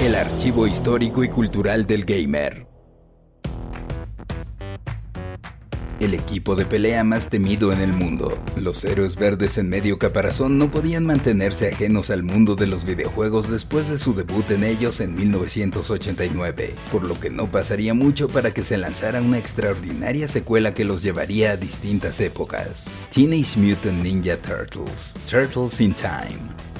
El archivo histórico y cultural del gamer. el equipo de pelea más temido en el mundo. Los héroes verdes en medio caparazón no podían mantenerse ajenos al mundo de los videojuegos después de su debut en ellos en 1989, por lo que no pasaría mucho para que se lanzara una extraordinaria secuela que los llevaría a distintas épocas. Teenage Mutant Ninja Turtles, Turtles in Time.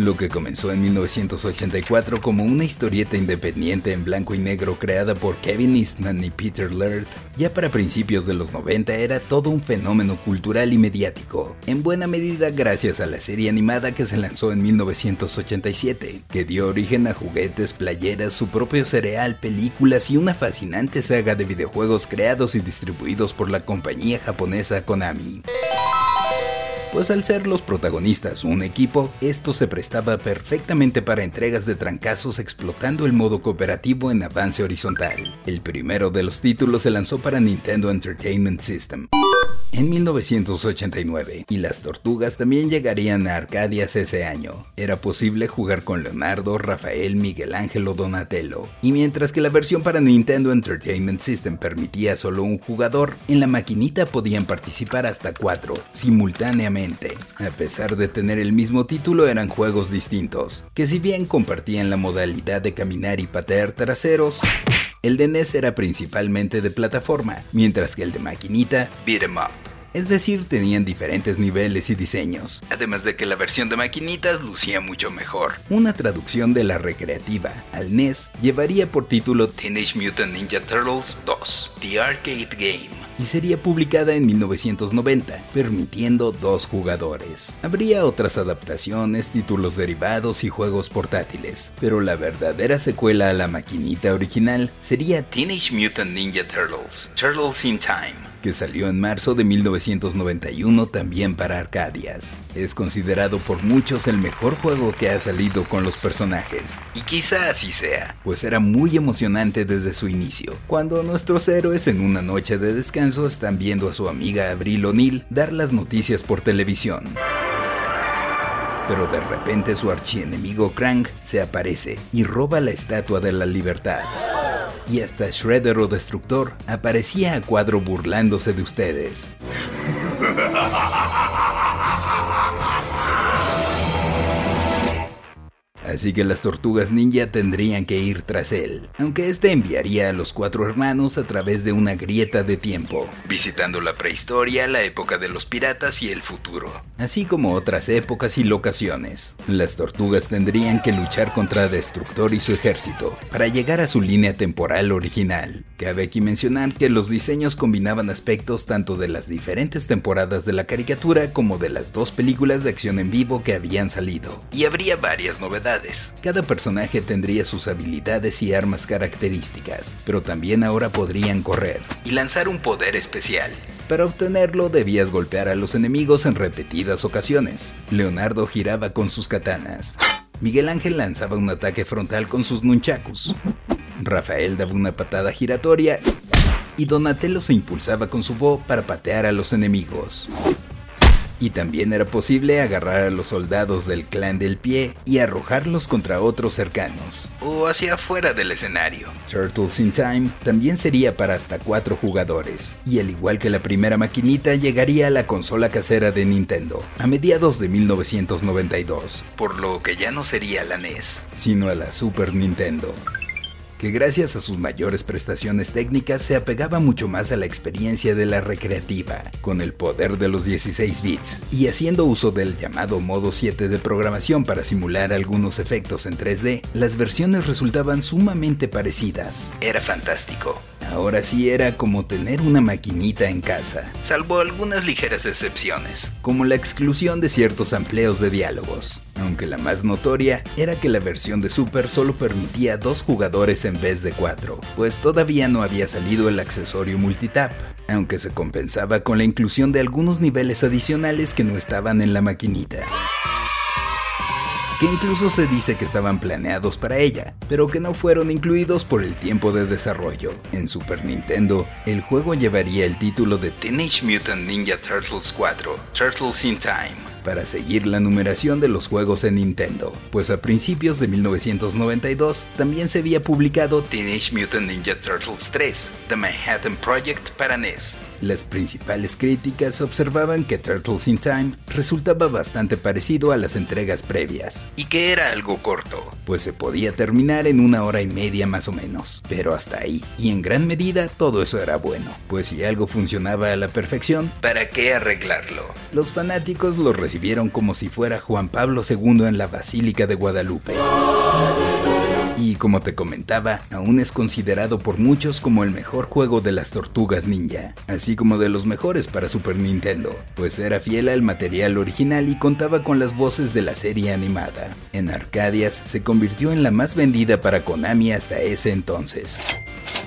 Lo que comenzó en 1984 como una historieta independiente en blanco y negro creada por Kevin Eastman y Peter Laird, ya para principios de los 90 era todo un fenómeno cultural y mediático, en buena medida gracias a la serie animada que se lanzó en 1987, que dio origen a juguetes, playeras, su propio cereal, películas y una fascinante saga de videojuegos creados y distribuidos por la compañía japonesa Konami pues al ser los protagonistas un equipo, esto se prestaba perfectamente para entregas de trancazos explotando el modo cooperativo en avance horizontal. El primero de los títulos se lanzó para Nintendo Entertainment System en 1989, y las tortugas también llegarían a Arcadias ese año. Era posible jugar con Leonardo, Rafael, Miguel Ángel o Donatello, y mientras que la versión para Nintendo Entertainment System permitía solo un jugador, en la maquinita podían participar hasta cuatro, simultáneamente. A pesar de tener el mismo título, eran juegos distintos, que si bien compartían la modalidad de caminar y patear traseros, el de NES era principalmente de plataforma, mientras que el de maquinita, beat em up. Es decir, tenían diferentes niveles y diseños, además de que la versión de maquinitas lucía mucho mejor. Una traducción de la recreativa al NES llevaría por título Teenage Mutant Ninja Turtles 2, The Arcade Game y sería publicada en 1990, permitiendo dos jugadores. Habría otras adaptaciones, títulos derivados y juegos portátiles, pero la verdadera secuela a la maquinita original sería Teenage Mutant Ninja Turtles, Turtles in Time que salió en marzo de 1991 también para Arcadias. Es considerado por muchos el mejor juego que ha salido con los personajes. Y quizá así sea, pues era muy emocionante desde su inicio, cuando nuestros héroes en una noche de descanso están viendo a su amiga Abril O'Neill dar las noticias por televisión. Pero de repente su archienemigo Krang se aparece y roba la estatua de la libertad y hasta Shredder o Destructor aparecía a cuadro burlándose de ustedes. así que las tortugas ninja tendrían que ir tras él, aunque este enviaría a los cuatro hermanos a través de una grieta de tiempo, visitando la prehistoria, la época de los piratas y el futuro, así como otras épocas y locaciones. Las tortugas tendrían que luchar contra Destructor y su ejército para llegar a su línea temporal original. Cabe aquí mencionar que los diseños combinaban aspectos tanto de las diferentes temporadas de la caricatura como de las dos películas de acción en vivo que habían salido, y habría varias novedades cada personaje tendría sus habilidades y armas características, pero también ahora podrían correr y lanzar un poder especial. Para obtenerlo debías golpear a los enemigos en repetidas ocasiones. Leonardo giraba con sus katanas. Miguel Ángel lanzaba un ataque frontal con sus nunchakus. Rafael daba una patada giratoria y Donatello se impulsaba con su bo para patear a los enemigos y también era posible agarrar a los soldados del clan del pie y arrojarlos contra otros cercanos, o hacia afuera del escenario. Turtles in Time también sería para hasta cuatro jugadores, y al igual que la primera maquinita llegaría a la consola casera de Nintendo, a mediados de 1992, por lo que ya no sería la NES, sino a la Super Nintendo que gracias a sus mayores prestaciones técnicas se apegaba mucho más a la experiencia de la recreativa, con el poder de los 16 bits, y haciendo uso del llamado modo 7 de programación para simular algunos efectos en 3D, las versiones resultaban sumamente parecidas. Era fantástico. Ahora sí era como tener una maquinita en casa, salvo algunas ligeras excepciones, como la exclusión de ciertos amplios de diálogos, aunque la más notoria era que la versión de Super solo permitía dos jugadores en vez de cuatro, pues todavía no había salido el accesorio multitap, aunque se compensaba con la inclusión de algunos niveles adicionales que no estaban en la maquinita que incluso se dice que estaban planeados para ella, pero que no fueron incluidos por el tiempo de desarrollo. En Super Nintendo, el juego llevaría el título de Teenage Mutant Ninja Turtles 4, Turtles in Time, para seguir la numeración de los juegos en Nintendo, pues a principios de 1992 también se había publicado Teenage Mutant Ninja Turtles 3, The Manhattan Project para NES, las principales críticas observaban que Turtles in Time resultaba bastante parecido a las entregas previas, y que era algo corto, pues se podía terminar en una hora y media más o menos, pero hasta ahí, y en gran medida todo eso era bueno, pues si algo funcionaba a la perfección, ¿para qué arreglarlo? Los fanáticos lo recibieron como si fuera Juan Pablo II en la Basílica de Guadalupe y como te comentaba, aún es considerado por muchos como el mejor juego de las tortugas ninja, así como de los mejores para Super Nintendo, pues era fiel al material original y contaba con las voces de la serie animada. En Arcadias se convirtió en la más vendida para Konami hasta ese entonces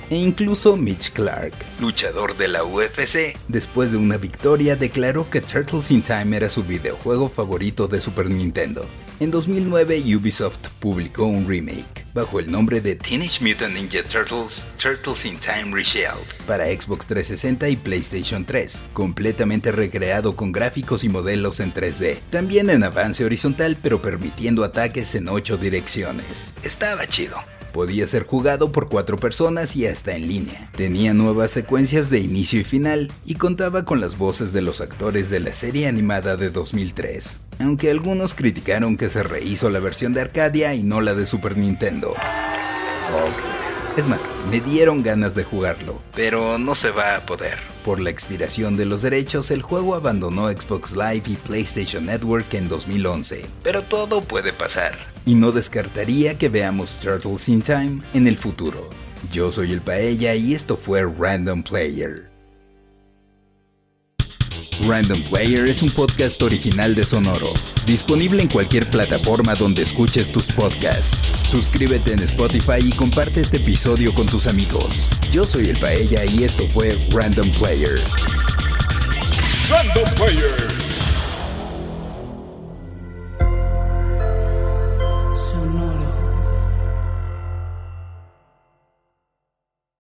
e incluso Mitch Clark, luchador de la UFC, después de una victoria declaró que Turtles in Time era su videojuego favorito de Super Nintendo. En 2009 Ubisoft publicó un remake, bajo el nombre de Teenage Mutant Ninja Turtles Turtles in Time Reshelled, para Xbox 360 y PlayStation 3, completamente recreado con gráficos y modelos en 3D, también en avance horizontal pero permitiendo ataques en 8 direcciones. Estaba chido. Podía ser jugado por cuatro personas y hasta en línea. Tenía nuevas secuencias de inicio y final y contaba con las voces de los actores de la serie animada de 2003. Aunque algunos criticaron que se rehizo la versión de Arcadia y no la de Super Nintendo. Es más, me dieron ganas de jugarlo, pero no se va a poder. Por la expiración de los derechos, el juego abandonó Xbox Live y PlayStation Network en 2011. Pero todo puede pasar, y no descartaría que veamos Turtles in Time en el futuro. Yo soy el Paella y esto fue Random Player. Random Player es un podcast original de Sonoro, disponible en cualquier plataforma donde escuches tus podcasts. Suscríbete en Spotify y comparte este episodio con tus amigos. Yo soy el Paella y esto fue Random Player. Random Player.